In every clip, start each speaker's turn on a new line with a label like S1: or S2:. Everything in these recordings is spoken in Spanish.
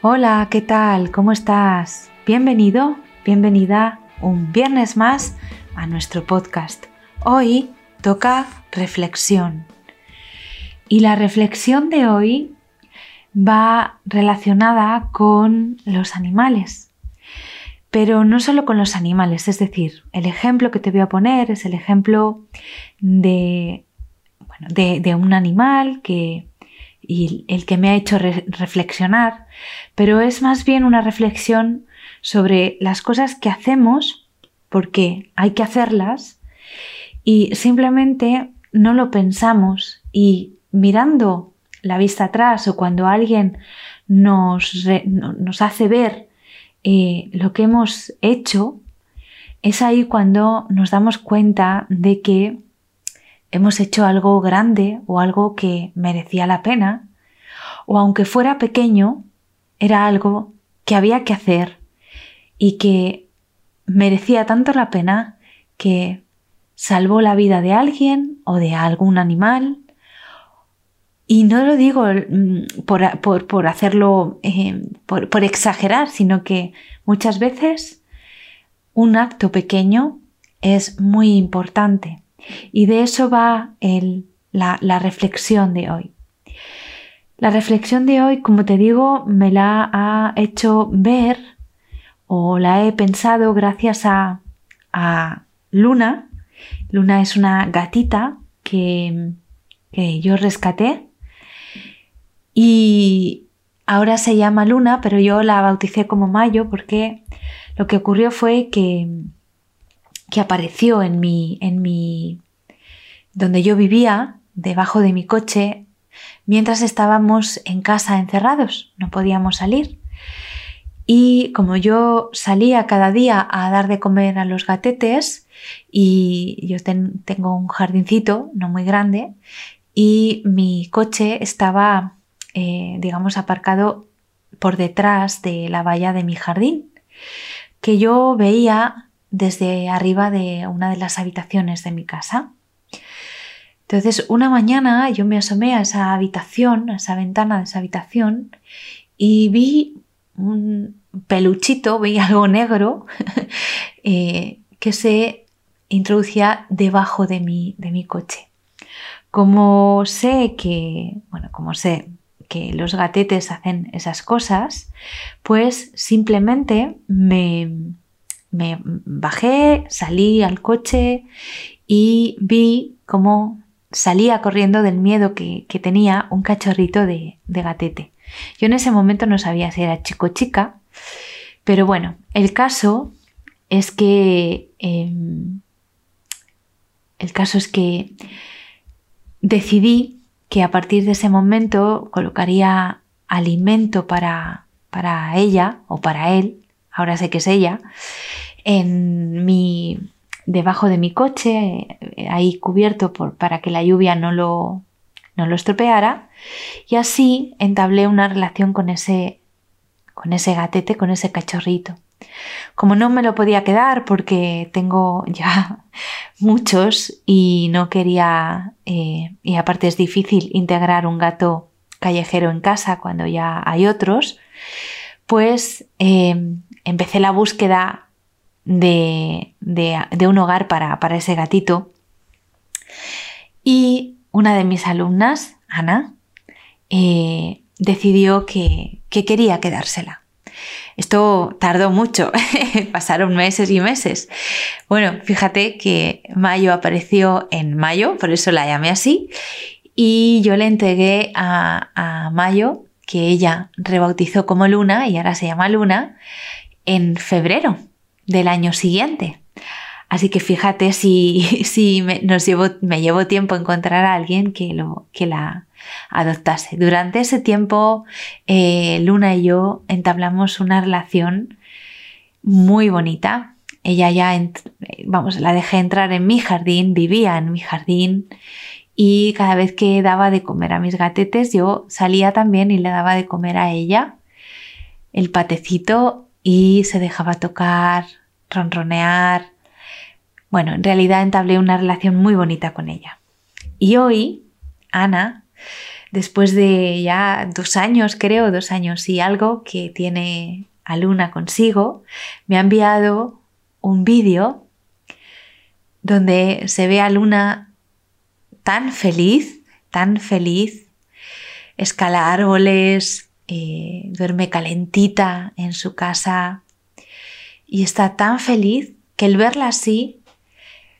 S1: Hola, ¿qué tal? ¿Cómo estás? Bienvenido, bienvenida un viernes más a nuestro podcast. Hoy toca reflexión. Y la reflexión de hoy va relacionada con los animales. Pero no solo con los animales, es decir, el ejemplo que te voy a poner es el ejemplo de, de, un animal que, y el que me ha hecho reflexionar, pero es más bien una reflexión sobre las cosas que hacemos porque hay que hacerlas y simplemente no lo pensamos. Y mirando la vista atrás o cuando alguien nos, nos hace ver eh, lo que hemos hecho, es ahí cuando nos damos cuenta de que hemos hecho algo grande o algo que merecía la pena, o aunque fuera pequeño, era algo que había que hacer y que merecía tanto la pena que salvó la vida de alguien o de algún animal. Y no lo digo mm, por, hacerlo, eh, por, exagerar, sino que muchas veces un acto pequeño es muy importante. Y de eso va la, reflexión de hoy. La reflexión de hoy, como te digo, me la ha hecho ver o la he pensado gracias a, Luna. Luna es una gatita que, que yo rescaté y ahora se llama Luna, pero yo la bauticé como Mayo porque lo que ocurrió fue que, que apareció en mi, en mi, donde yo vivía, debajo de mi coche, mientras estábamos en casa encerrados, no podíamos salir. Y como yo salía cada día a dar de comer a los gatetes, y yo tengo un jardincito no muy grande, y mi coche estaba, eh, digamos, aparcado por detrás de la valla de mi jardín, que yo veía desde arriba de una de las habitaciones de mi casa. Entonces, una mañana yo me asomé a esa habitación, a esa ventana de esa habitación, y vi un peluchito, veía algo negro eh, que se introducía debajo de mi, de mi coche. Como sé que, bueno, como sé que los gatetes hacen esas cosas, pues simplemente me, me bajé, salí al coche y vi cómo salía corriendo del miedo que, tenía un cachorrito de, de gatete. Yo en ese momento no sabía si era chico o chica, pero bueno, el caso es que... Em, el caso es que decidí que a partir de ese momento colocaría alimento para, para ella o para él, ahora sé que es ella, en mi debajo de mi coche, eh, ahí cubierto para que la lluvia no lo, no lo estropeara, y así entablé una relación con ese, con ese gatete, con ese cachorrito. Como no me lo podía quedar porque tengo ya muchos y no quería, eh, y aparte es difícil integrar un gato callejero en casa cuando ya hay otros, pues em, empecé la búsqueda de, un hogar para, ese gatito. Y una de mis alumnas, Ana, eh, decidió que, que quería quedársela. Esto tardó mucho, pasaron meses y meses. Bueno, fíjate que Mayo apareció en mayo, por eso la llamé así, y yo le entregué a, a Mayo, que ella rebautizó como Luna y ahora se llama Luna, en febrero del año siguiente. Así que fíjate si, si me, nos llevó, me llevó tiempo encontrar a alguien que, lo, que la adoptase. Durante ese tiempo, eh, Luna y yo entablamos una relación muy bonita. Ella ya, vamos, la dejé entrar en mi jardín, vivía en mi jardín y cada vez que daba de comer a mis gatetes, yo salía también y le daba de comer a ella el patecito y se dejaba tocar, ronronear. Bueno, en realidad entablé una relación muy bonita con ella. Y hoy, Ana, después de ya dos años, creo, dos años y algo que tiene a Luna consigo, me ha enviado un vídeo donde se ve a Luna tan feliz, tan feliz, escala árboles, eh, duerme calentita en su casa y está tan feliz que el verla así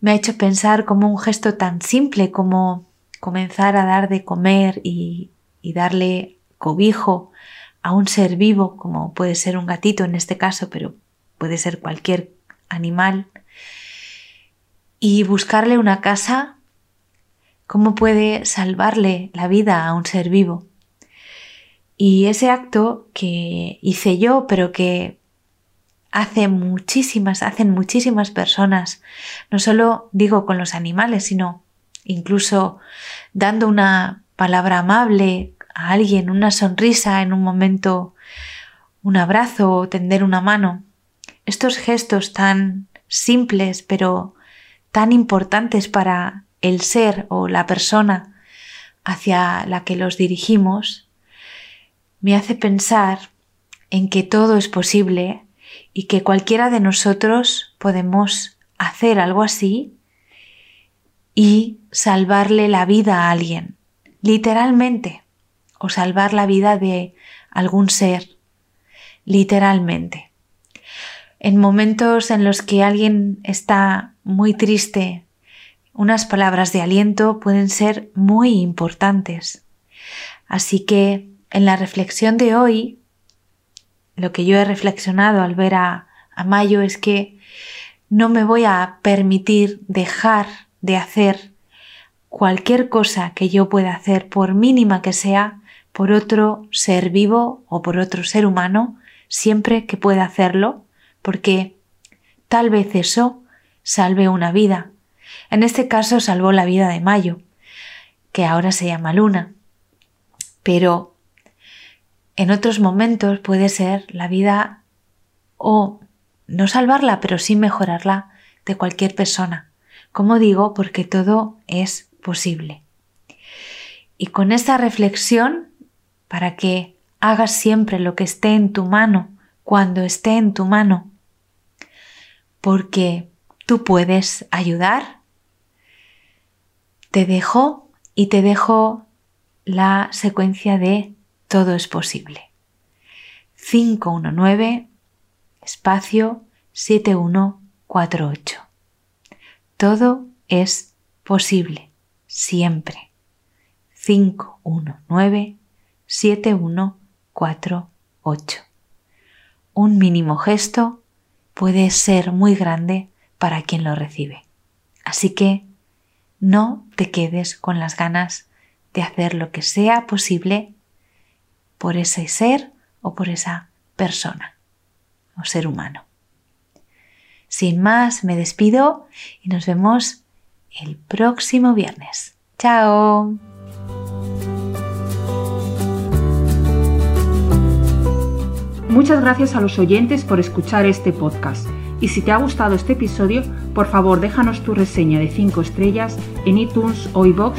S1: me ha hecho pensar como un gesto tan simple como comenzar a dar de comer y, darle cobijo a un ser vivo, como puede ser un gatito en este caso, pero puede ser cualquier animal, y buscarle una casa, cómo puede salvarle la vida a un ser vivo. Y ese acto que hice yo, pero que hace muchísimas, hacen muchísimas personas, no solo digo con los animales, sino incluso dando una palabra amable a alguien, una sonrisa en un momento, un abrazo o tender una mano. Estos gestos tan simples pero tan importantes para el ser o la persona hacia la que los dirigimos, me hace pensar en que todo es posible y que cualquiera de nosotros podemos hacer algo así y salvarle la vida a alguien, literalmente, o salvar la vida de algún ser, literalmente. En momentos en los que alguien está muy triste, unas palabras de aliento pueden ser muy importantes. Así que en la reflexión de hoy, lo que yo he reflexionado al ver a, a Mayo es que no me voy a permitir dejar de hacer cualquier cosa que yo pueda hacer, por mínima que sea, por otro ser vivo o por otro ser humano, siempre que pueda hacerlo, porque tal vez eso salve una vida. En este caso salvó la vida de Mayo, que ahora se llama Luna. Pero en otros momentos puede ser la vida o no salvarla, pero sí mejorarla de cualquier persona. Como digo, porque todo es posible. Y con esa reflexión, para que hagas siempre lo que esté en tu mano, cuando esté en tu mano, porque tú puedes ayudar, te dejo y te dejo la secuencia de todo es posible. 519 espacio 7148. Todo es posible, siempre. 519 7148. Un mínimo gesto puede ser muy grande para quien lo recibe. Así que no te quedes con las ganas de hacer lo que sea posible por ese ser o por esa persona o ser humano. Sin más, me despido y nos vemos el próximo viernes. ¡Chao!
S2: Muchas gracias a los oyentes por escuchar este podcast. Y si te ha gustado este episodio, por favor déjanos tu reseña de 5 estrellas en iTunes o iBox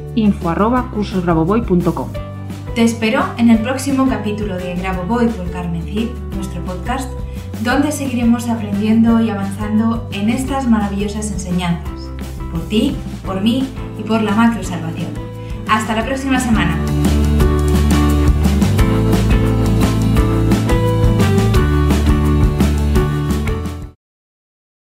S2: info@cursosgrabovoy.com.
S1: Te espero en el próximo capítulo de Grabovoi por Carmen Cid, nuestro podcast, donde seguiremos aprendiendo y avanzando en estas maravillosas enseñanzas, por ti, por mí y por la macro salvación. Hasta la próxima semana.